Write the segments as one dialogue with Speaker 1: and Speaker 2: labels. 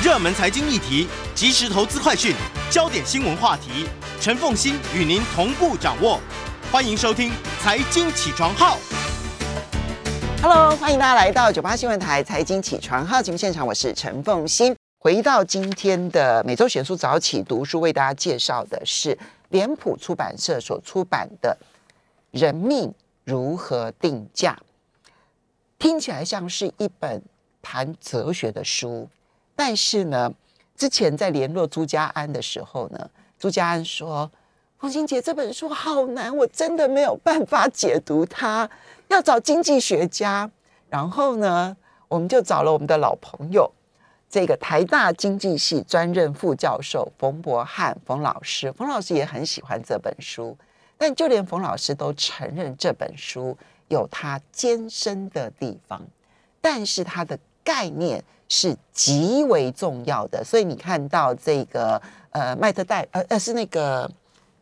Speaker 1: 热门财经议题、即时投资快讯、焦点新闻话题，陈凤欣与您同步掌握。欢迎收听《财经起床号》。
Speaker 2: Hello，欢迎大家来到九八新闻台财经起床号节目现场，我是陈凤欣。回到今天的每周选书早起读书，为大家介绍的是脸谱出版社所出版的《人命如何定价》，听起来像是一本谈哲学的书，但是呢，之前在联络朱家安的时候呢，朱家安说：“凤欣杰，这本书好难，我真的没有办法解读它。”要找经济学家，然后呢，我们就找了我们的老朋友，这个台大经济系专任副教授冯博翰冯老师。冯老师也很喜欢这本书，但就连冯老师都承认这本书有它艰深的地方，但是它的概念是极为重要的。所以你看到这个呃麦特戴呃呃是那个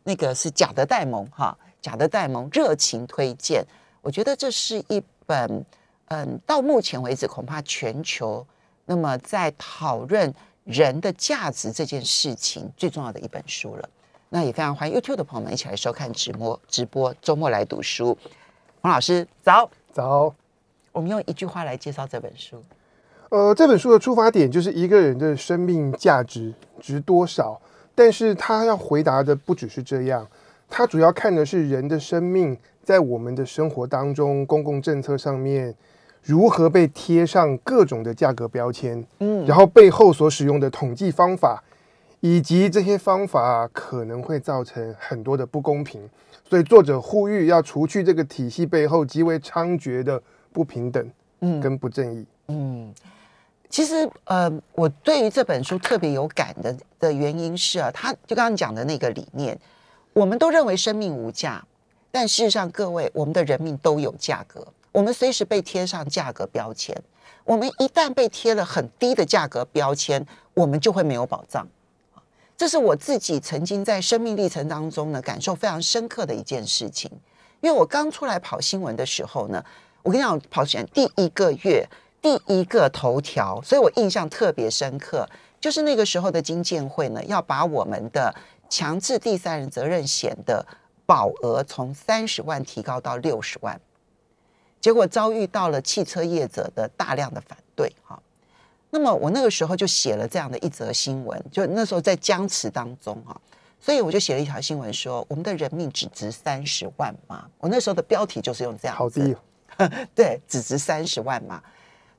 Speaker 2: 那个是贾德戴蒙哈，贾德戴蒙热情推荐。我觉得这是一本，嗯，到目前为止恐怕全球那么在讨论人的价值这件事情最重要的一本书了。那也非常欢迎 YouTube 的朋友们一起来收看直播直播，周末来读书。王老师早，
Speaker 3: 早。
Speaker 2: 我们用一句话来介绍这本书。
Speaker 3: 呃，这本书的出发点就是一个人的生命价值值多少，但是他要回答的不只是这样，他主要看的是人的生命。在我们的生活当中，公共政策上面如何被贴上各种的价格标签，嗯，然后背后所使用的统计方法，以及这些方法可能会造成很多的不公平，所以作者呼吁要除去这个体系背后极为猖獗的不平等，嗯，跟不正义，
Speaker 2: 嗯，其实呃，我对于这本书特别有感的的原因是啊，他就刚刚讲的那个理念，我们都认为生命无价。但事实上，各位，我们的人命都有价格，我们随时被贴上价格标签。我们一旦被贴了很低的价格标签，我们就会没有保障。这是我自己曾经在生命历程当中呢，感受非常深刻的一件事情。因为我刚出来跑新闻的时候呢，我跟你讲，跑新闻第一个月第一个头条，所以我印象特别深刻，就是那个时候的金建会呢，要把我们的强制第三人责任险的。保额从三十万提高到六十万，结果遭遇到了汽车业者的大量的反对。哈，那么我那个时候就写了这样的一则新闻，就那时候在僵持当中哈，所以我就写了一条新闻说：我们的人命只值三十万吗？我那时候的标题就是用这样，
Speaker 3: 好低，
Speaker 2: 对，只值三十万嘛。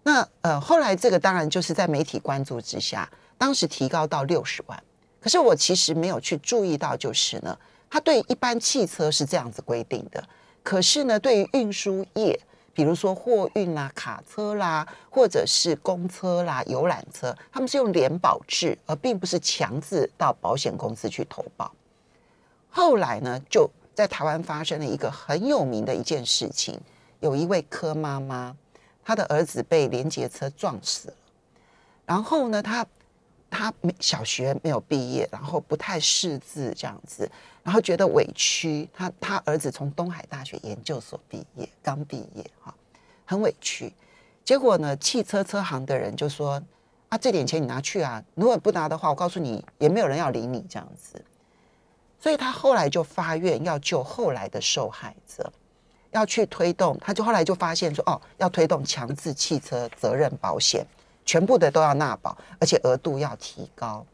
Speaker 2: 那呃，后来这个当然就是在媒体关注之下，当时提高到六十万，可是我其实没有去注意到，就是呢。它对一般汽车是这样子规定的，可是呢，对于运输业，比如说货运啦、卡车啦，或者是公车啦、游览车，他们是用联保制，而并不是强制到保险公司去投保。后来呢，就在台湾发生了一个很有名的一件事情，有一位柯妈妈，他的儿子被连接车撞死了，然后呢，他。他没小学没有毕业，然后不太识字这样子，然后觉得委屈。他他儿子从东海大学研究所毕业，刚毕业哈，很委屈。结果呢，汽车车行的人就说：“啊，这点钱你拿去啊，如果不拿的话，我告诉你，也没有人要理你这样子。”所以他后来就发愿要救后来的受害者，要去推动。他就后来就发现说：“哦，要推动强制汽车责任保险。”全部的都要纳保，而且额度要提高。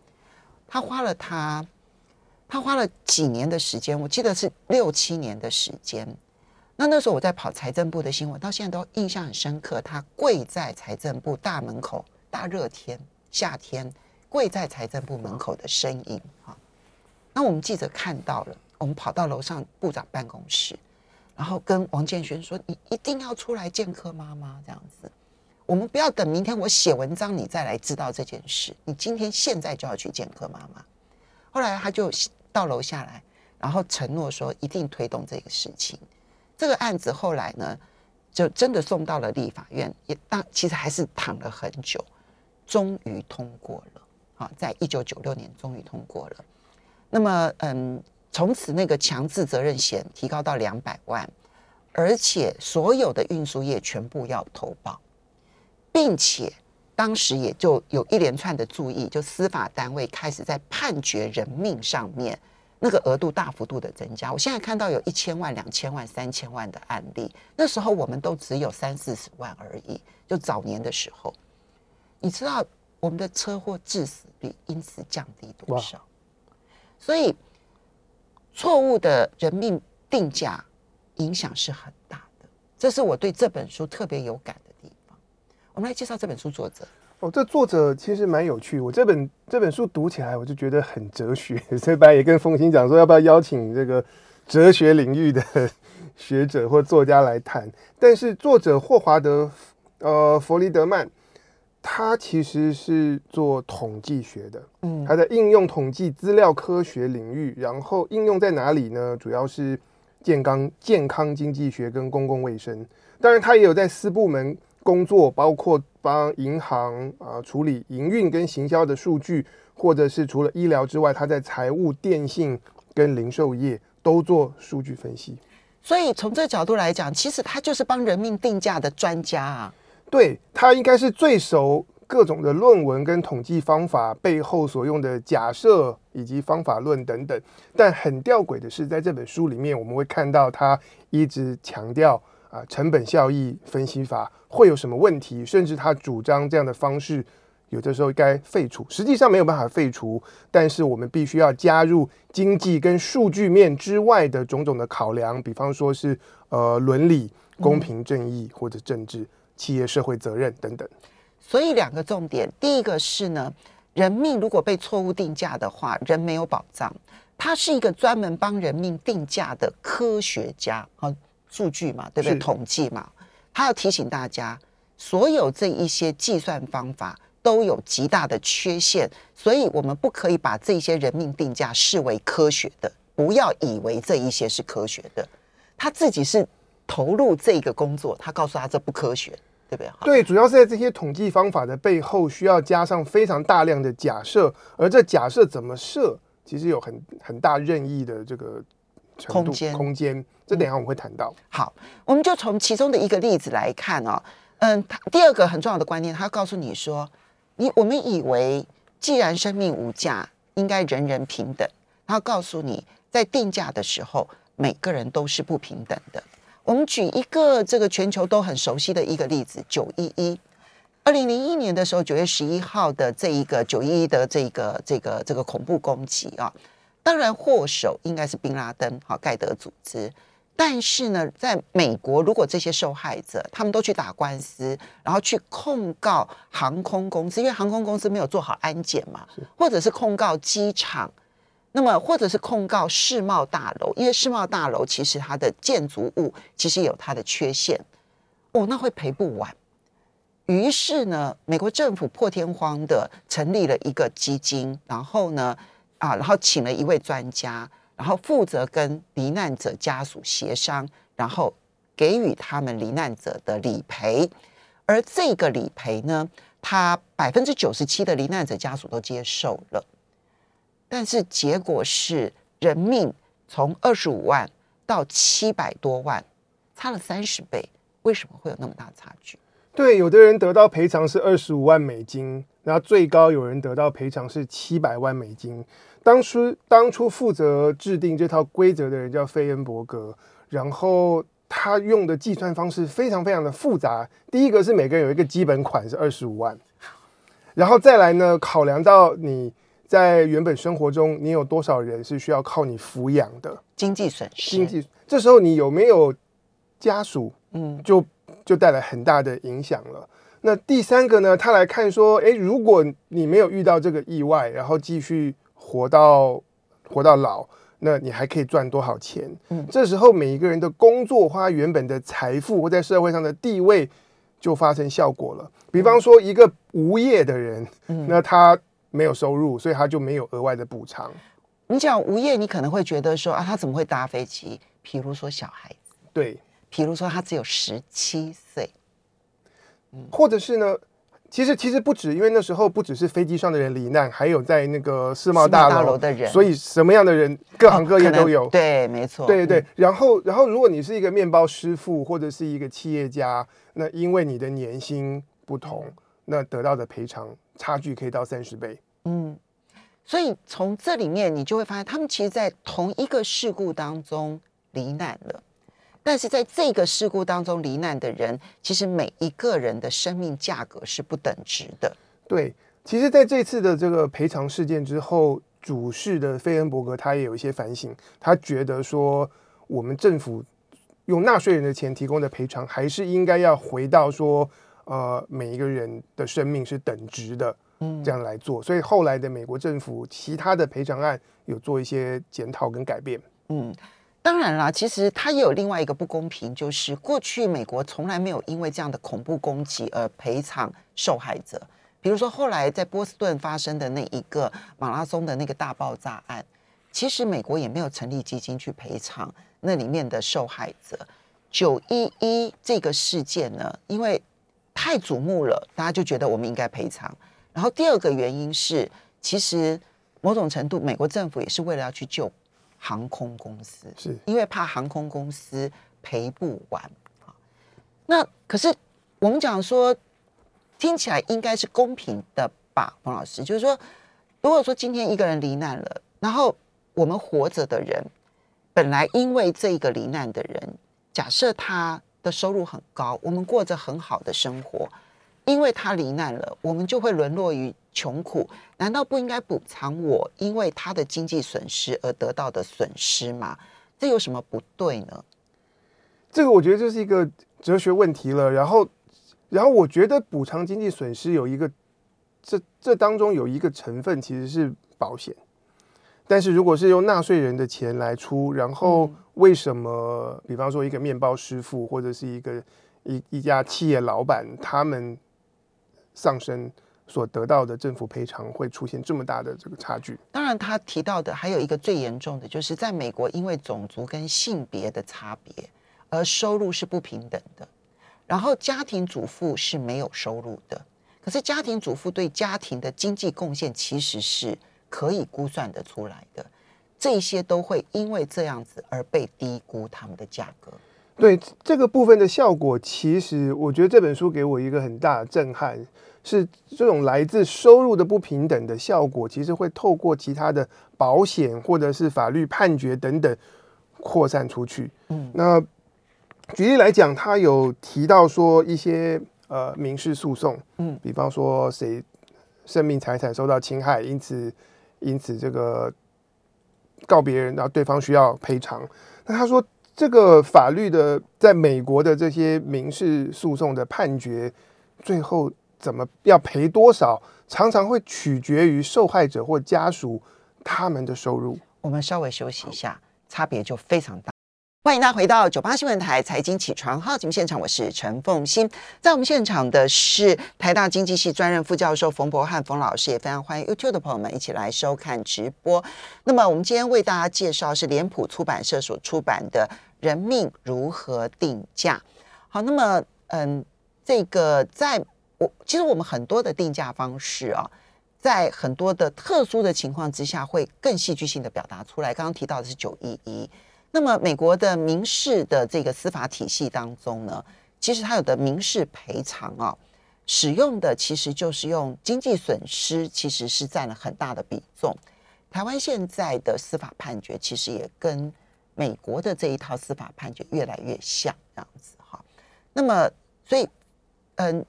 Speaker 2: 他花了他，他花了几年的时间，我记得是六七年的时间。那那时候我在跑财政部的新闻，到现在都印象很深刻。他跪在财政部大门口，大热天夏天跪在财政部门口的身影啊。那我们记者看到了，我们跑到楼上部长办公室，然后跟王建轩说：“你一定要出来见柯妈妈这样子。”我们不要等明天我写文章，你再来知道这件事。你今天现在就要去见柯妈妈。后来他就到楼下来，然后承诺说一定推动这个事情。这个案子后来呢，就真的送到了立法院，也当其实还是躺了很久，终于通过了。好，在一九九六年终于通过了。那么，嗯，从此那个强制责任险提高到两百万，而且所有的运输业全部要投保。并且当时也就有一连串的注意，就司法单位开始在判决人命上面那个额度大幅度的增加。我现在看到有一千万、两千万、三千万的案例，那时候我们都只有三四十万而已。就早年的时候，你知道我们的车祸致死率因此降低多少？所以错误的人命定价影响是很大的，这是我对这本书特别有感的地方。我们来介绍这本书作者。
Speaker 3: 哦，这作者其实蛮有趣。我这本这本书读起来，我就觉得很哲学。所以白也跟凤欣讲说，要不要邀请这个哲学领域的学者或作家来谈。但是作者霍华德呃弗里德曼，他其实是做统计学的，
Speaker 2: 嗯
Speaker 3: 他在应用统计资料科学领域，然后应用在哪里呢？主要是健康健康经济学跟公共卫生。当然，他也有在私部门工作，包括帮银行啊、处理营运跟行销的数据，或者是除了医疗之外，他在财务、电信跟零售业都做数据分析。
Speaker 2: 所以从这角度来讲，其实他就是帮人命定价的专家啊。
Speaker 3: 对他应该是最熟各种的论文跟统计方法背后所用的假设以及方法论等等。但很吊诡的是，在这本书里面，我们会看到他一直强调啊成本效益分析法会有什么问题，甚至他主张这样的方式有的时候该废除，实际上没有办法废除，但是我们必须要加入经济跟数据面之外的种种的考量，比方说是呃伦理、公平正义或者政治。企业社会责任等等，
Speaker 2: 所以两个重点，第一个是呢，人命如果被错误定价的话，人没有保障。他是一个专门帮人命定价的科学家，啊，数据嘛，对不对？统计嘛，他要提醒大家，所有这一些计算方法都有极大的缺陷，所以我们不可以把这些人命定价视为科学的，不要以为这一些是科学的。他自己是投入这个工作，他告诉他这不科学，对不对？
Speaker 3: 对，主要是在这些统计方法的背后，需要加上非常大量的假设，而这假设怎么设，其实有很很大任意的这个
Speaker 2: 空间
Speaker 3: 空间。这等一下我们会谈到。
Speaker 2: 好，我们就从其中的一个例子来看哦。嗯，他第二个很重要的观念，他告诉你说，你我们以为既然生命无价，应该人人平等。他告诉你，在定价的时候，每个人都是不平等的。我们举一个这个全球都很熟悉的一个例子：九一一。二零零一年的时候，九月十一号的这一个九一一的这个这个这个恐怖攻击啊，当然祸首应该是宾拉登，哈盖德组织。但是呢，在美国，如果这些受害者他们都去打官司，然后去控告航空公司，因为航空公司没有做好安检嘛，或者是控告机场，那么或者是控告世贸大楼，因为世贸大楼其实它的建筑物其实有它的缺陷，哦，那会赔不完。于是呢，美国政府破天荒的成立了一个基金，然后呢，啊，然后请了一位专家，然后负责跟罹难者家属协商，然后给予他们罹难者的理赔。而这个理赔呢，他百分之九十七的罹难者家属都接受了，但是结果是人命从二十五万到七百多万，差了三十倍。为什么会有那么大的差距？
Speaker 3: 对，有的人得到赔偿是二十五万美金，然后最高有人得到赔偿是七百万美金。当初当初负责制定这套规则的人叫费恩伯格，然后他用的计算方式非常非常的复杂。第一个是每个人有一个基本款是二十五万，然后再来呢，考量到你在原本生活中你有多少人是需要靠你抚养的
Speaker 2: 经济损失，
Speaker 3: 经济，这时候你有没有家属，
Speaker 2: 嗯，
Speaker 3: 就就带来很大的影响了。那第三个呢，他来看说，诶，如果你没有遇到这个意外，然后继续活到活到老，那你还可以赚多少钱？
Speaker 2: 嗯
Speaker 3: 这时候每一个人的工作或他原本的财富或在社会上的地位就发生效果了。比方说，一个无业的人，
Speaker 2: 嗯
Speaker 3: 那他没有收入，所以他就没有额外的补偿。
Speaker 2: 你讲无业，你可能会觉得说啊，他怎么会搭飞机？譬如说小孩子，
Speaker 3: 对，
Speaker 2: 譬如说他只有十七岁，
Speaker 3: 或者是呢，其实其实不止，因为那时候不只是飞机上的人罹难，还有在那个世贸大楼
Speaker 2: 楼的人。
Speaker 3: 所以什么样的人，各行各业都有。
Speaker 2: 对，没错，
Speaker 3: 对对对，然后然后如果你是一个面包师傅或者是一个企业家，那因为你的年薪不同，那得到的赔偿差距可以到三十倍。
Speaker 2: 嗯，所以从这里面你就会发现，他们其实，在同一个事故当中罹难了，但是在这个事故当中罹难的人，其实每一个人的生命价格是不等值的。
Speaker 3: 对，其实在这次的这个赔偿事件之后，主事的费恩伯格他也有一些反省，他觉得说，我们政府用纳税人的钱提供的赔偿，还是应该要回到说，呃，每一个人的生命是等值的。嗯这样来做，所以后来的美国政府其他的赔偿案有做一些检讨跟改变。
Speaker 2: 嗯，当然啦，其实它也有另外一个不公平，就是过去美国从来没有因为这样的恐怖攻击而赔偿受害者。比如说后来在波士顿发生的那一个马拉松的那个大爆炸案，其实美国也没有成立基金去赔偿那里面的受害者。九一一这个事件呢，因为太瞩目了，大家就觉得我们应该赔偿。然后第二个原因是，其实某种程度，美国政府也是为了要去救航空公司，
Speaker 3: 是
Speaker 2: 因为怕航空公司赔不完啊。那可是我们讲说，听起来应该是公平的吧，冯老师，就是说，如果说今天一个人罹难了，然后我们活着的人，本来因为这一个罹难的人，假设他的收入很高，我们过着很好的生活。因为他罹难了，我们就会沦落于穷苦。难道不应该补偿我因为他的经济损失而得到的损失吗？这有什么不对呢？
Speaker 3: 这个我觉得就是一个哲学问题了。然后，然后我觉得补偿经济损失有一个，这这当中有一个成分其实是保险。但是如果是用纳税人的钱来出，然后为什么，比方说一个面包师傅或者是一个一一家企业老板，他们上升所得到的政府赔偿会出现这么大的这个差距。
Speaker 2: 当然，他提到的还有一个最严重的，就是在美国，因为种族跟性别的差别，而收入是不平等的。然后，家庭主妇是没有收入的，可是家庭主妇对家庭的经济贡献其实是可以估算得出来的。这些都会因为这样子而被低估他们的价格。
Speaker 3: 对这个部分的效果，其实我觉得这本书给我一个很大的震撼。是这种来自收入的不平等的效果，其实会透过其他的保险或者是法律判决等等扩散出去。嗯，那举例来讲，他有提到说一些呃民事诉讼，嗯，比方说谁生命财产受到侵害，因此因此这个告别人，然后对方需要赔偿。那他说这个法律的在美国的这些民事诉讼的判决最后。怎么要赔多少，常常会取决于受害者或家属他们的收入。
Speaker 2: 我们稍微休息一下，差别就非常大。欢迎大家回到九八新闻台财经起床号节目现场，我是陈凤欣。在我们现场的是台大经济系专任副教授冯博翰冯老师，也非常欢迎 YouTube 的朋友们一起来收看直播。那么我们今天为大家介绍是脸谱出版社所出版的《人命如何定价》。好，那么嗯，这个在我其实我们很多的定价方式啊，在很多的特殊的情况之下，会更戏剧性的表达出来。刚刚提到的是九一一，那么美国的民事的这个司法体系当中呢，其实它有的民事赔偿啊，使用的其实就是用经济损失，其实是占了很大的比重。台湾现在的司法判决其实也跟美国的这一套司法判决越来越像这样子哈。那么，所以嗯。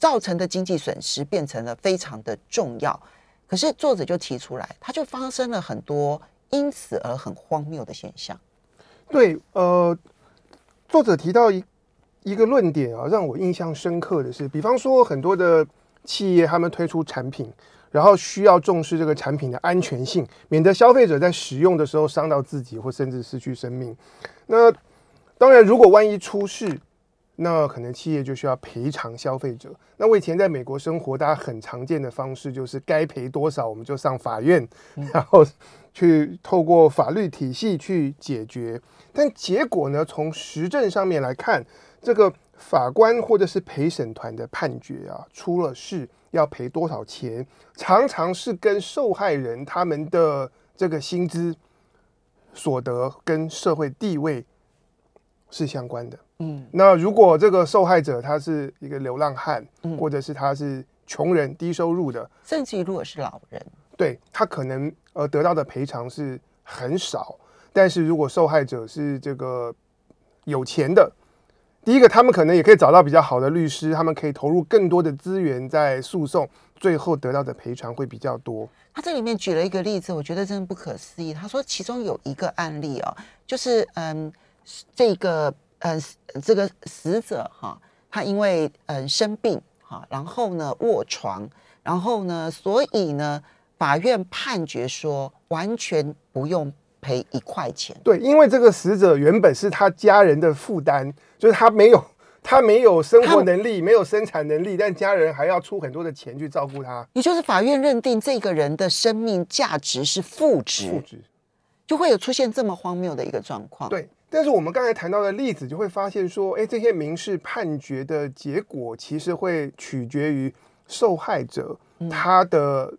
Speaker 2: 造成的经济损失变成了非常的重要，可是作者就提出来，他就发生了很多因此而很荒谬的现象。
Speaker 3: 对，呃，作者提到一一个论点啊，让我印象深刻的是，比方说很多的企业他们推出产品，然后需要重视这个产品的安全性，免得消费者在使用的时候伤到自己或甚至失去生命。那当然，如果万一出事，那可能企业就需要赔偿消费者。那我以前在美国生活，大家很常见的方式就是该赔多少，我们就上法院，然后去透过法律体系去解决。但结果呢，从实证上面来看，这个法官或者是陪审团的判决啊，出了事要赔多少钱，常常是跟受害人他们的这个薪资、所得跟社会地位是相关的。嗯，那如果这个受害者他是一个流浪汉，或者是他是穷人、低收入的，
Speaker 2: 甚至于如果是老人，
Speaker 3: 对他可能呃得到的赔偿是很少，但是如果受害者是这个有钱的，第一个他们可能也可以找到比较好的律师，他们可以投入更多的资源在诉讼，最后得到的赔偿会比较多。
Speaker 2: 他这里面举了一个例子，我觉得真的不可思议。他说其中有一个案例哦，就是嗯，这个嗯这个死者哈，他因为嗯生病哈，然后呢卧床，然后呢，所以呢，法院判决说完全不用赔一块钱。
Speaker 3: 对，因为这个死者原本是他家人的负担，就是他没有他没有生活能力，没有生产能力，但家人还要出很多的钱去照顾他。
Speaker 2: 也就是法院认定这个人的生命价值是负值，
Speaker 3: 负值
Speaker 2: 就会有出现这么荒谬的一个状况。，
Speaker 3: 对，但是我们刚才谈到的例子，就会发现说，哎，这些民事判决的结果其实会取决于受害者他的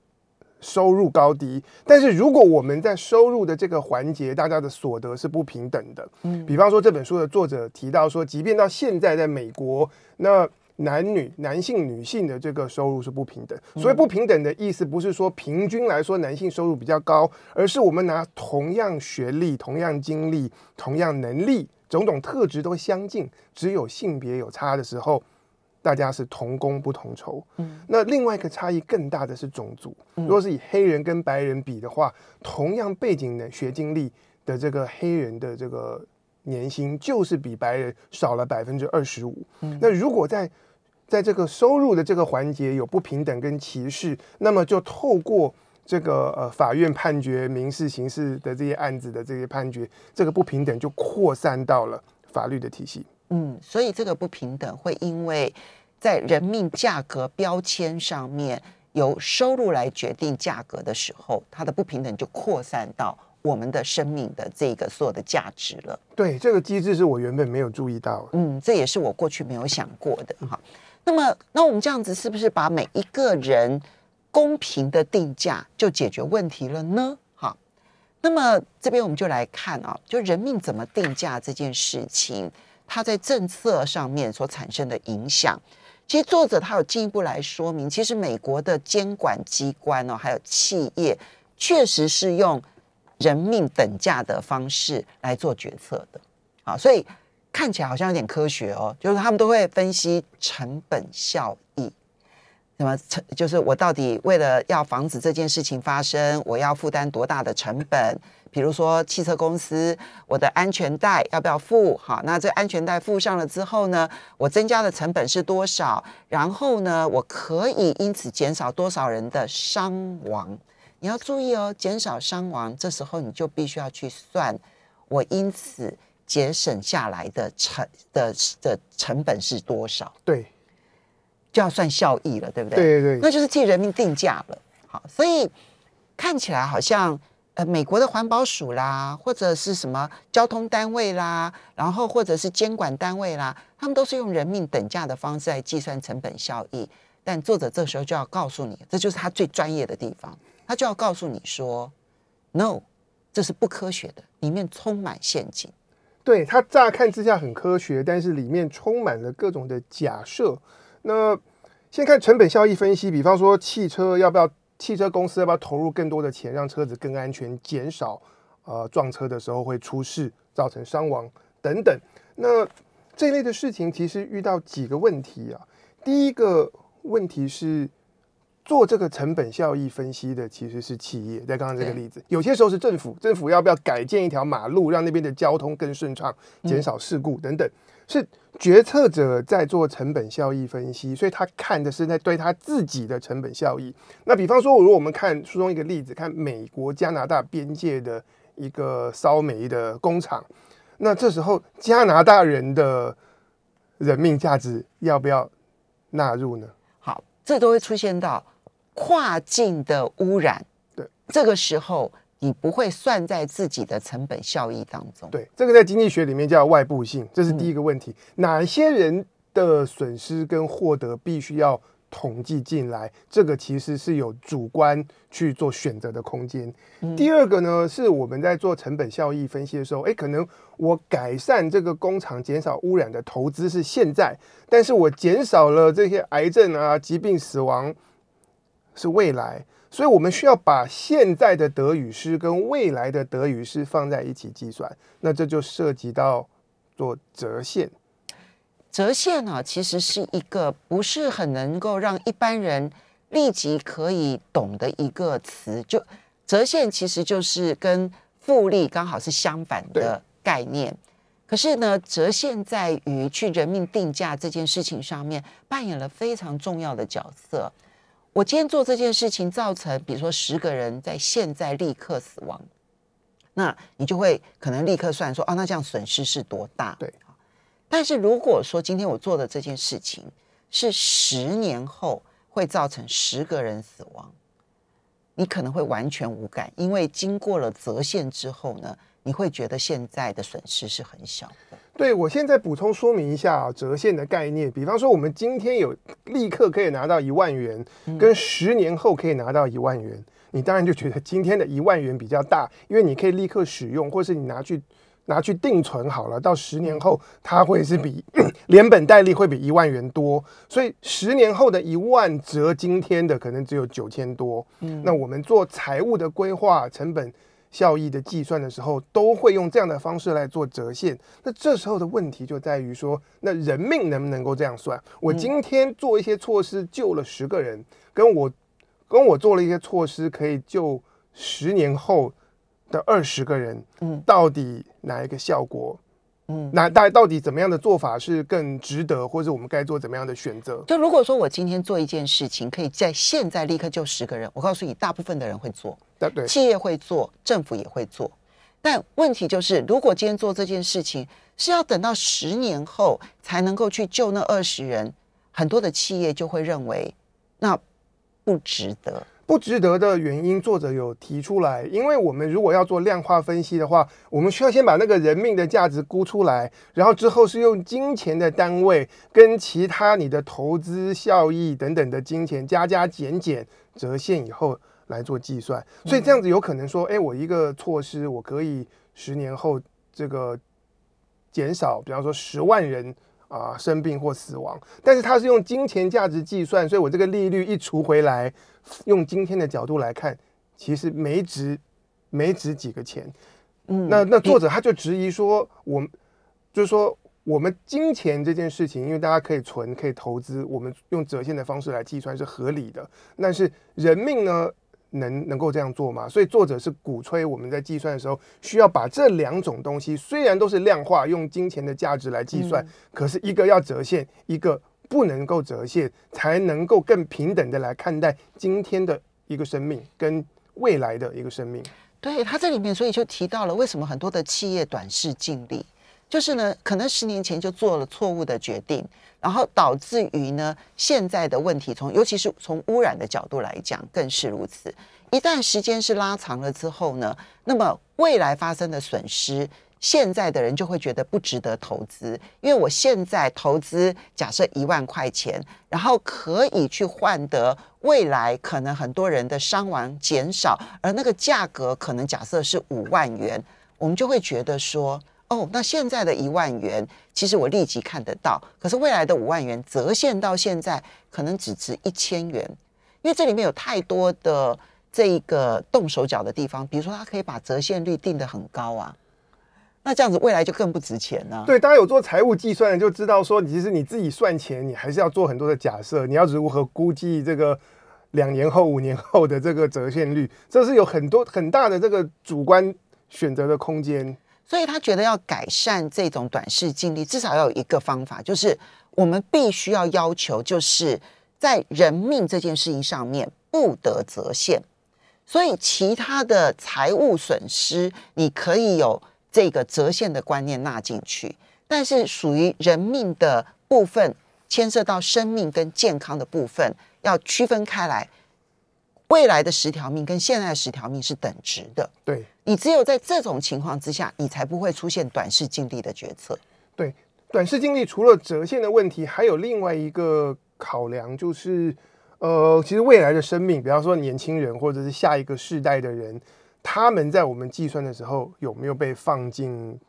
Speaker 3: 收入高低。但是如果我们在收入的这个环节，大家的所得是不平等的，
Speaker 2: 嗯
Speaker 3: 比方说这本书的作者提到说，即便到现在在美国，那男女、男性、女性的这个收入是不平等。所谓不平等的意思，不是说平均来说男性收入比较高，而是我们拿同样学历、同样经历、同样能力，种种特质都相近，只有性别有差的时候，大家是同工不同酬。
Speaker 2: 嗯
Speaker 3: 那另外一个差异更大的是种族，如果是以黑人跟白人比的话，同样背景的学经历的这个黑人的这个年薪就是比白人少了百分之二十五。那如果在在这个收入的这个环节有不平等跟歧视，那么就透过这个呃法院判决民事、刑事的这些案子的这些判决，这个不平等就扩散到了法律的体系。
Speaker 2: 嗯，所以这个不平等会因为在人命价格标签上面由收入来决定价格的时候，它的不平等就扩散到我们的生命的这个所有的价值了。
Speaker 3: 对，这个机制是我原本没有注意到的。
Speaker 2: 嗯，这也是我过去没有想过的哈。那么，那我们这样子是不是把每一个人公平的定价就解决问题了呢？哈，那么这边我们就来看啊，就人命怎么定价这件事情，它在政策上面所产生的影响。其实作者他有进一步来说明，其实美国的监管机关哦，还有企业，确实是用人命等价的方式来做决策的。啊，所以看起来好像有点科学哦，就是他们都会分析成本效益。那么成就是我到底为了要防止这件事情发生，我要负担多大的成本？比如说汽车公司，我的安全带要不要付？好，那这安全带付上了之后呢，我增加的成本是多少？然后呢，我可以因此减少多少人的伤亡？你要注意哦，减少伤亡，这时候你就必须要去算，我因此节省下来的成的的成本是多少，
Speaker 3: 对，
Speaker 2: 就要算效益了，对不对？
Speaker 3: 对对对
Speaker 2: 那就是替人民定价了。好，所以看起来好像呃，美国的环保署啦，或者是什么交通单位啦，然后或者是监管单位啦，他们都是用人命等价的方式来计算成本效益。但作者这时候就要告诉你，这就是他最专业的地方，他就要告诉你说，no，这是不科学的，里面充满陷阱。
Speaker 3: 对，他乍看之下很科学，但是里面充满了各种的假设。那先看成本效益分析，比方说汽车要不要，汽车公司要不要投入更多的钱，让车子更安全，减少呃撞车的时候会出事，造成伤亡等等。那这一类的事情其实遇到几个问题啊。第一个问题是。做这个成本效益分析的其实是企业，在刚刚这个例子，有些时候是政府，政府要不要改建一条马路，让那边的交通更顺畅，减少事故等等，是决策者在做成本效益分析，所以他看的是在对他自己的成本效益。那比方说，如果我们看书中一个例子，看美国加拿大边界的一个烧煤的工厂，那这时候加拿大人的人命价值要不要纳入呢？
Speaker 2: 好，这都会出现到跨境的污染。
Speaker 3: 对，
Speaker 2: 这个时候你不会算在自己的成本效益当中。
Speaker 3: 对，这个在经济学里面叫外部性，这是第一个问题。哪些人的损失跟获得必须要统计进来，这个其实是有主观去做选择的空间。第二个呢，是我们在做成本效益分析的时候，诶，可能我改善这个工厂减少污染的投资是现在，但是我减少了这些癌症啊、疾病死亡是未来，所以我们需要把现在的德语师跟未来的德语师放在一起计算，那这就涉及到做折现。
Speaker 2: 折现呢，其实是一个不是很能够让一般人立即可以懂的一个词。就折现其实就是跟复利刚好是相反的概念。可是呢，折现在于去人命定价这件事情上面扮演了非常重要的角色。我今天做这件事情，造成比如说十个人在现在立刻死亡，那你就会可能立刻算说，哦，那这样损失是多大？
Speaker 3: 对。
Speaker 2: 但是如果说今天我做的这件事情是十年后会造成十个人死亡，你可能会完全无感，因为经过了折现之后呢，你会觉得现在的损失是很小的。
Speaker 3: 对我现在补充说明一下啊，折现的概念，比方说我们今天有立刻可以拿到一万元，跟十年后可以拿到一万元，你当然就觉得今天的一万元比较大，因为你可以立刻使用，或是你拿去。拿去定存好了，到十年后它会是比 连本带利会比一万元多，所以十年后的一万折今天的可能只有九千多。嗯，那我们做财务的规划、成本效益的计算的时候，都会用这样的方式来做折现。那这时候的问题就在于说，那人命能不能够这样算？我今天做一些措施救了十个人，跟我跟我做了一些措施可以救十年后。的二十个人，嗯，到底哪一个效果，嗯，那大到底怎么样的做法是更值得，或者我们该做怎么样的选择？
Speaker 2: 就如果说我今天做一件事情，可以在现在立刻救十个人，我告诉你，大部分的人会做，
Speaker 3: 对对，
Speaker 2: 企业会做，政府也会做。但问题就是，如果今天做这件事情是要等到十年后才能够去救那二十人，很多的企业就会认为那不值得。
Speaker 3: 不值得的原因，作者有提出来。因为我们如果要做量化分析的话，我们需要先把那个人命的价值估出来，然后之后是用金钱的单位跟其他你的投资效益等等的金钱加加减减折现以后来做计算。所以这样子有可能说，哎，我一个措施我可以十年后这个减少，比方说十万人。啊，生病或死亡，但是它是用金钱价值计算，所以我这个利率一除回来，用今天的角度来看，其实没值，没值几个钱。嗯，那那作者他就质疑说，我们就是说，我们金钱这件事情，因为大家可以存，可以投资，我们用折现的方式来计算是合理的，但是人命呢？能能够这样做吗？所以作者是鼓吹我们在计算的时候，需要把这两种东西，虽然都是量化，用金钱的价值来计算，可是一个要折现，一个不能够折现，才能够更平等的来看待今天的一个生命跟未来的一个生命。
Speaker 2: 对他这里面，所以就提到了为什么很多的企业短视尽力，就是呢，可能十年前就做了错误的决定。然后导致于呢，现在的问题从尤其是从污染的角度来讲，更是如此。一旦时间是拉长了之后呢，那么未来发生的损失，现在的人就会觉得不值得投资，因为我现在投资假设一万块钱，然后可以去换得未来可能很多人的伤亡减少，而那个价格可能假设是五万元，我们就会觉得说。哦，那现在的一万元，其实我立即看得到。可是未来的五万元折现到现在，可能只值一千元，因为这里面有太多的这一个动手脚的地方。比如说，它可以把折现率定得很高啊，那这样子未来就更不值钱了。
Speaker 3: 对，大家有做财务计算的就知道，说其实你自己算钱，你还是要做很多的假设，你要如何估计这个两年后、五年后的这个折现率，这是有很多很大的这个主观选择的空间。
Speaker 2: 所以他觉得要改善这种短视经历，至少要有一个方法，就是我们必须要要求，就是在人命这件事情上面不得折现。所以其他的财务损失，你可以有这个折现的观念纳进去，但是属于人命的部分，牵涉到生命跟健康的部分，要区分开来。未来的十条命跟现在的十条命是等值的。
Speaker 3: 对，
Speaker 2: 你只有在这种情况之下，你才不会出现短视尽力的决策。
Speaker 3: 对，短视尽力除了折现的问题，还有另外一个考量就是，呃，其实未来的生命，比方说年轻人或者是下一个世代的人，他们在我们计算的时候有没有被放进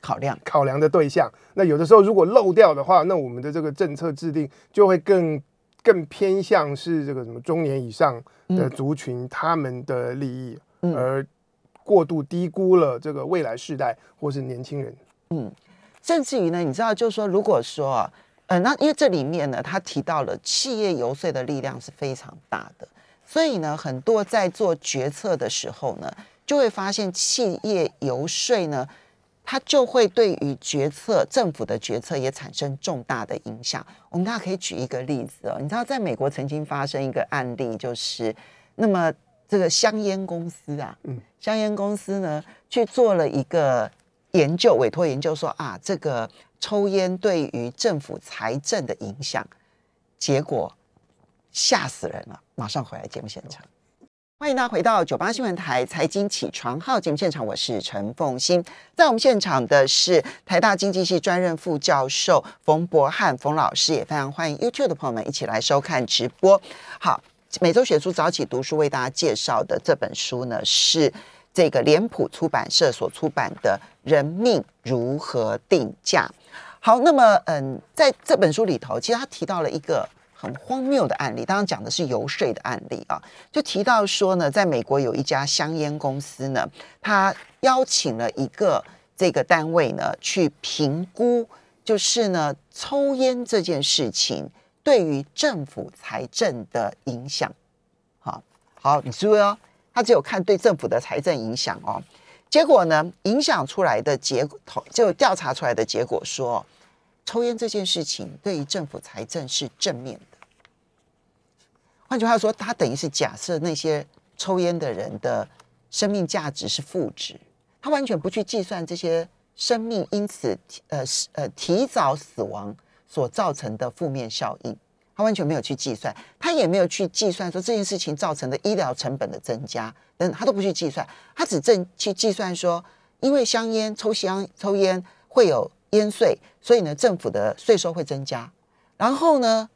Speaker 2: 考量。
Speaker 3: 考量的对象？那有的时候如果漏掉的话，那我们的这个政策制定就会更更偏向是这个什么中年以上的族群、他们的利益，
Speaker 2: 嗯
Speaker 3: 而过度低估了这个未来世代或是年轻人。
Speaker 2: 嗯甚至于呢，你知道，就是说，如果说啊，呃，那因为这里面呢，他提到了企业游说的力量是非常大的，所以呢，很多在做决策的时候呢，就会发现企业游说呢，它就会对于决策政府的决策也产生重大的影响。我们大家可以举一个例子哦，你知道，在美国曾经发生一个案例，就是那么这个香烟公司啊，
Speaker 3: 嗯
Speaker 2: 香烟公司呢去做了一个研究，委托研究说啊，这个抽烟对于政府财政的影响，结果吓死人了。马上回来节目现场。欢迎大家回到九八新闻台财经起床号节目现场，我是陈凤欣。在我们现场的是台大经济系专任副教授冯博翰冯老师，也非常欢迎 YouTube 的朋友们一起来收看直播。好，每周选书早起读书为大家介绍的这本书呢，是这个脸谱出版社所出版的《人命如何定价》。好，那么嗯，在这本书里头，其实他提到了一个很荒谬的案例，当然讲的是游说的案例啊，就提到说呢，在美国有一家香烟公司呢，他邀请了一个这个单位呢去评估，就是呢抽烟这件事情对于政府财政的影响。好，好，你注意哦，他只有看对政府的财政影响哦。结果呢，影响出来的结果，就调查出来的结果说，抽烟这件事情对于政府财政是正面的。换句话说，他等于是假设那些抽烟的人的生命价值是负值，他完全不去计算这些生命因此呃呃提早死亡所造成的负面效应，他完全没有去计算，他也没有去计算说这件事情造成的医疗成本的增加等，他都不去计算，他只正去计算说，因为香烟抽香抽烟会有烟税，所以呢政府的税收会增加，然后呢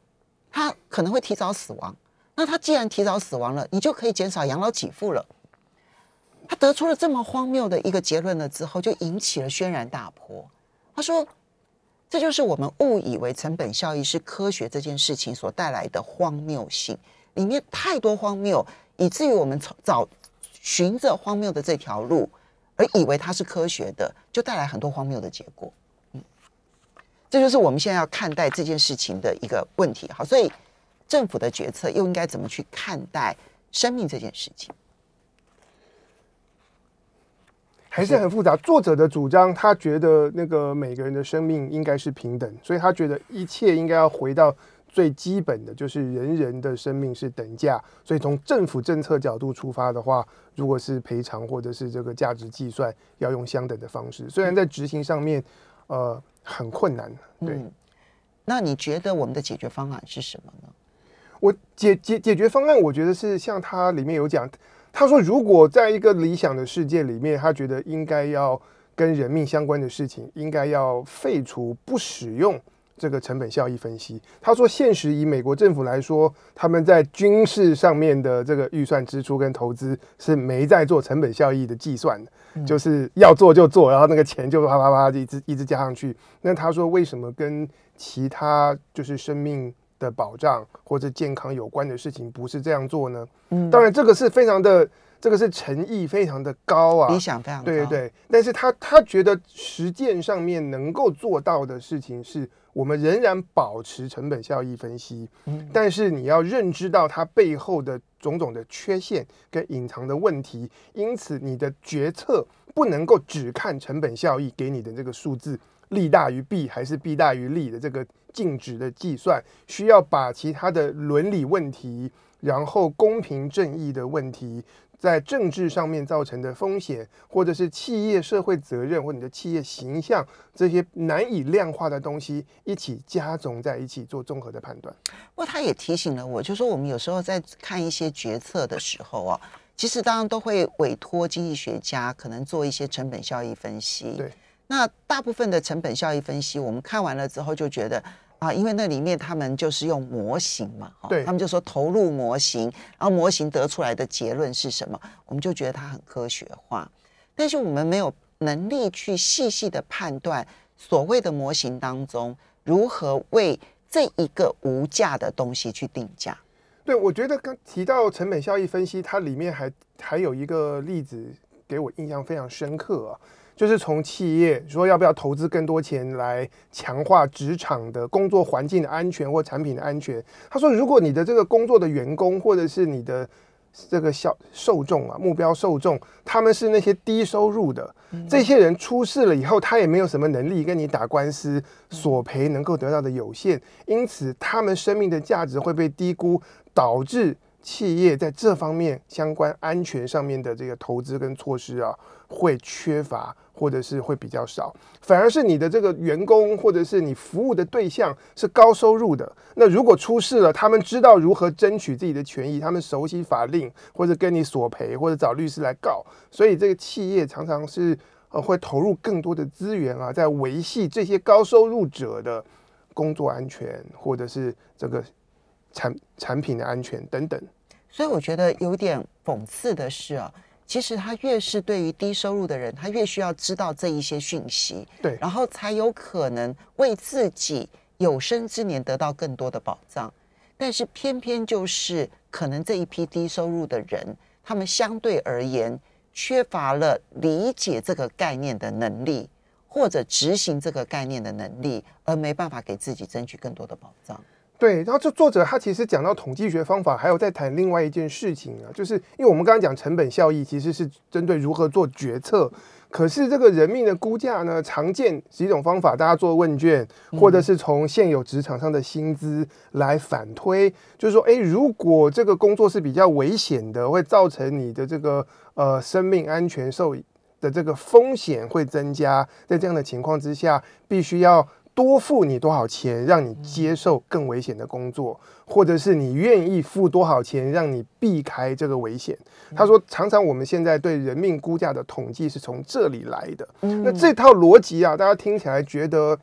Speaker 2: 他可能会提早死亡。那他既然提早死亡了，你就可以减少养老给付了。他得出了这么荒谬的一个结论了之后，就引起了轩然大波。他说：“这就是我们误以为成本效益是科学这件事情所带来的荒谬性，里面太多荒谬，以至于我们从找寻着荒谬的这条路，而以为它是科学的，就带来很多荒谬的结果。嗯，这就是我们现在要看待这件事情的一个问题。好，所以。”政府的决策又应该怎么去看待生命这件事情？
Speaker 3: 还是很复杂。作者的主张，他觉得那个每个人的生命应该是平等，所以他觉得一切应该要回到最基本的，就是人人的生命是等价。所以从政府政策角度出发的话，如果是赔偿或者是这个价值计算，要用相等的方式。虽然在执行上面，呃，很困难。对，
Speaker 2: 嗯、那你觉得我们的解决方案是什么呢？
Speaker 3: 我解解解决方案，我觉得是像他里面有讲，他说如果在一个理想的世界里面，他觉得应该要跟人命相关的事情，应该要废除不使用这个成本效益分析。他说，现实以美国政府来说，他们在军事上面的这个预算支出跟投资是没在做成本效益的计算的，
Speaker 2: 嗯
Speaker 3: 就是要做就做，然后那个钱就啪啪啪一直一直加上去。那他说，为什么跟其他就是生命？的保障或者健康有关的事情，不是这样做呢？
Speaker 2: 嗯，
Speaker 3: 当然这个是非常的，这个是诚意非常的高啊，
Speaker 2: 理想非常高，
Speaker 3: 对对对。但是他他觉得实践上面能够做到的事情是，我们仍然保持成本效益分析，
Speaker 2: 嗯
Speaker 3: 但是你要认知到它背后的种种的缺陷跟隐藏的问题，因此你的决策不能够只看成本效益给你的这个数字。利大于弊还是弊大于利的这个净值的计算，需要把其他的伦理问题，然后公平正义的问题，在政治上面造成的风险，或者是企业社会责任或你的企业形象这些难以量化的东西，一起加总在一起做综合的判断。
Speaker 2: 不过他也提醒了我，就说我们有时候在看一些决策的时候啊，其实当然都会委托经济学家可能做一些成本效益分析。
Speaker 3: 对。
Speaker 2: 那大部分的成本效益分析，我们看完了之后就觉得，啊，因为那里面他们就是用模型嘛，哈
Speaker 3: 对。
Speaker 2: 他们就说投入模型，然后模型得出来的结论是什么，我们就觉得它很科学化，但是我们没有能力去细细的判断所谓的模型当中如何为这一个无价的东西去定价。
Speaker 3: 对，我觉得刚提到成本效益分析，它里面还还有一个例子给我印象非常深刻啊，就是从企业说要不要投资更多钱来强化职场的工作环境的安全或产品的安全。他说，如果你的这个工作的员工或者是你的这个小受众啊，目标受众，他们是那些低收入的，这些人出事了以后，他也没有什么能力跟你打官司，索赔能够得到的有限，因此他们生命的价值会被低估，导致企业在这方面相关安全上面的这个投资跟措施啊，会缺乏或者是会比较少，反而是你的这个员工或者是你服务的对象是高收入的，那如果出事了，他们知道如何争取自己的权益，他们熟悉法令或者跟你索赔或者找律师来告，所以这个企业常常是呃会投入更多的资源啊，在维系这些高收入者的工作安全或者是这个产产品的安全等等。
Speaker 2: 所以我觉得有点讽刺的是啊，其实他越是对于低收入的人，他越需要知道这一些讯息，
Speaker 3: 对
Speaker 2: 然后才有可能为自己有生之年得到更多的保障。但是偏偏就是可能这一批低收入的人，他们相对而言缺乏了理解这个概念的能力，或者执行这个概念的能力，而没办法给自己争取更多的保障。
Speaker 3: 对，然后这作者他其实讲到统计学方法，还有在谈另外一件事情啊，就是因为我们刚刚讲成本效益，其实是针对如何做决策。可是这个人命的估价呢，常见几种方法，大家做问卷，或者是从现有职场上的薪资来反推，就是说，诶，如果这个工作是比较危险的，会造成你的这个呃生命安全受的这个风险会增加，在这样的情况之下，必须要多付你多少钱，让你接受更危险的工作，或者是你愿意付多少钱，让你避开这个危险。他说，常常我们现在对人命估价的统计是从这里来的。那这套逻辑啊，大家听起来觉得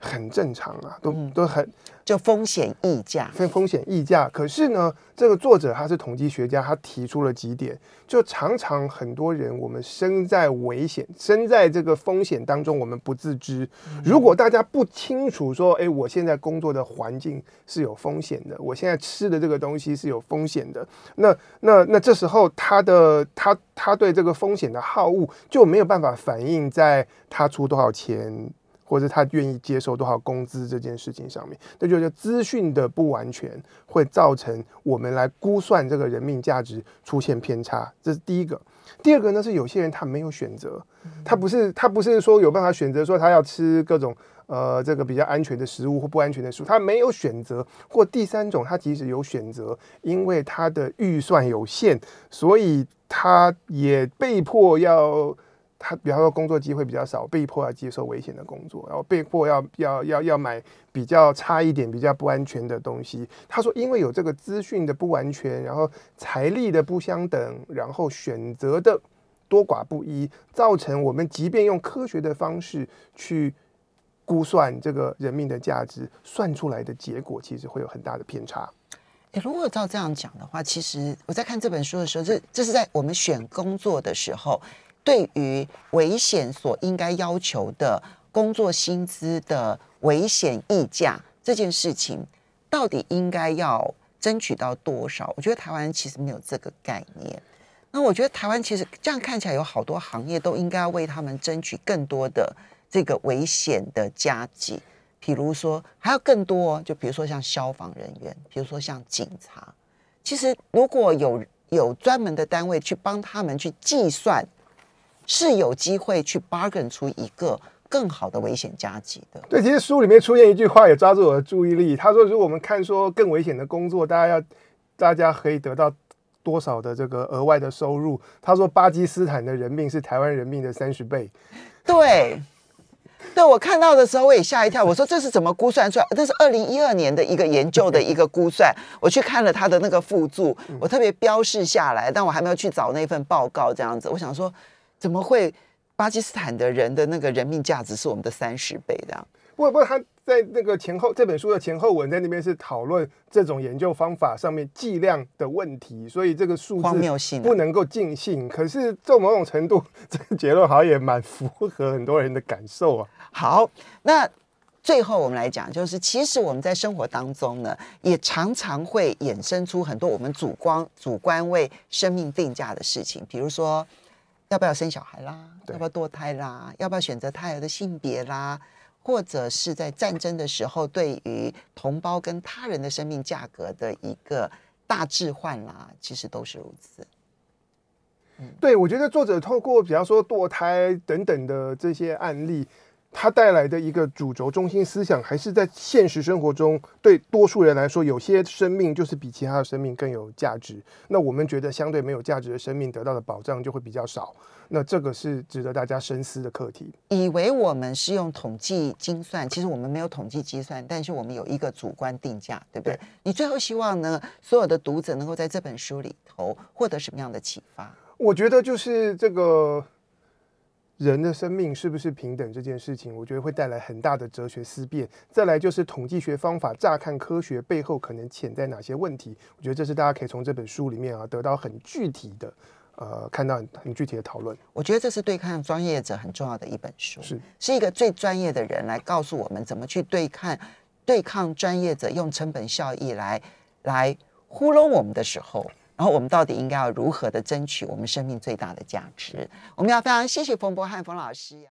Speaker 3: 很正常啊，都都很
Speaker 2: 就风险溢价，
Speaker 3: 风风险溢价。可是呢，这个作者他是统计学家，他提出了几点，就常常很多人我们身在危险，身在这个风险当中，我们不自知。如果大家不清楚说，哎，我现在工作的环境是有风险的，我现在吃的这个东西是有风险的，那那那这时候他的他他对这个风险的好恶就没有办法反映在他出多少钱。或者他愿意接受多少工资这件事情上面，那就是资讯的不完全会造成我们来估算这个人命价值出现偏差，这是第一个。第二个呢是有些人他没有选择，他不是他不是说有办法选择说他要吃各种呃这个比较安全的食物或不安全的食物，他没有选择。或第三种，他即使有选择，因为他的预算有限，所以他也被迫要。他比方说工作机会比较少，被迫要接受危险的工作，然后被迫要要要要买比较差一点、比较不安全的东西。他说，因为有这个资讯的不完全，然后财力的不相等，然后选择的多寡不一，造成我们即便用科学的方式去估算这个人命的价值，算出来的结果其实会有很大的偏差。
Speaker 2: 诶，如果照这样讲的话，其实我在看这本书的时候，这这是在我们选工作的时候。对于危险所应该要求的工作薪资的危险溢价这件事情，到底应该要争取到多少？我觉得台湾其实没有这个概念。那我觉得台湾其实这样看起来有好多行业都应该要为他们争取更多的这个危险的加给，比如说还要更多，就比如说像消防人员，比如说像警察。其实如果有有专门的单位去帮他们去计算。是有机会去 bargain 出一个更好的危险加急的。
Speaker 3: 对，其实书里面出现一句话也抓住我的注意力。他说：“如果我们看说更危险的工作，大家要大家可以得到多少的这个额外的收入？”他说：“巴基斯坦的人命是台湾人命的三十倍。”
Speaker 2: 对，对我看到的时候我也吓一跳。我说这是怎么估算出来？这是二零一二年的一个研究的一个估算。我去看了他的那个附注，我特别标示下来，但我还没有去找那份报告。这样子，我想说。怎么会巴基斯坦的人的那个人命价值是我们的三十倍这样？
Speaker 3: 不过，不过他在那个前后这本书的前后文在那边是讨论这种研究方法上面剂量的问题，所以这个数字
Speaker 2: 荒谬性啊
Speaker 3: 不能够尽信。可是就某种程度，这个结论好像也蛮符合很多人的感受啊。
Speaker 2: 好，那最后我们来讲，就是其实我们在生活当中呢，也常常会衍生出很多我们主观主观为生命定价的事情，比如说要不要生小孩啦，要不要堕胎啦，要不要选择胎儿的性别啦。或者是在战争的时候，对于同胞跟他人的生命价格的一个大置换啦，其实都是如此。
Speaker 3: 对，我觉得作者透过比方说堕胎等等的这些案例，它带来的一个主轴中心思想，还是在现实生活中，对多数人来说，有些生命就是比其他的生命更有价值。那我们觉得相对没有价值的生命得到的保障就会比较少。那这个是值得大家深思的课题。
Speaker 2: 以为我们是用统计精算，其实我们没有统计计算，但是我们有一个主观定价，对不对？
Speaker 3: 对
Speaker 2: 你最后希望呢，所有的读者能够在这本书里头获得什么样的启发？
Speaker 3: 我觉得就是这个人的生命是不是平等这件事情，我觉得会带来很大的哲学思辨。再来就是统计学方法乍看科学背后可能潜在哪些问题，我觉得这是大家可以从这本书里面啊得到很具体的呃看到很很具体的讨论。
Speaker 2: 我觉得这是对抗专业者很重要的一本书，
Speaker 3: 是
Speaker 2: 是一个最专业的人来告诉我们怎么去对抗对抗专业者用成本效益来来糊弄我们的时候。然后我们到底应该要如何的争取我们生命最大的价值？我们要非常谢谢冯博翰冯老师。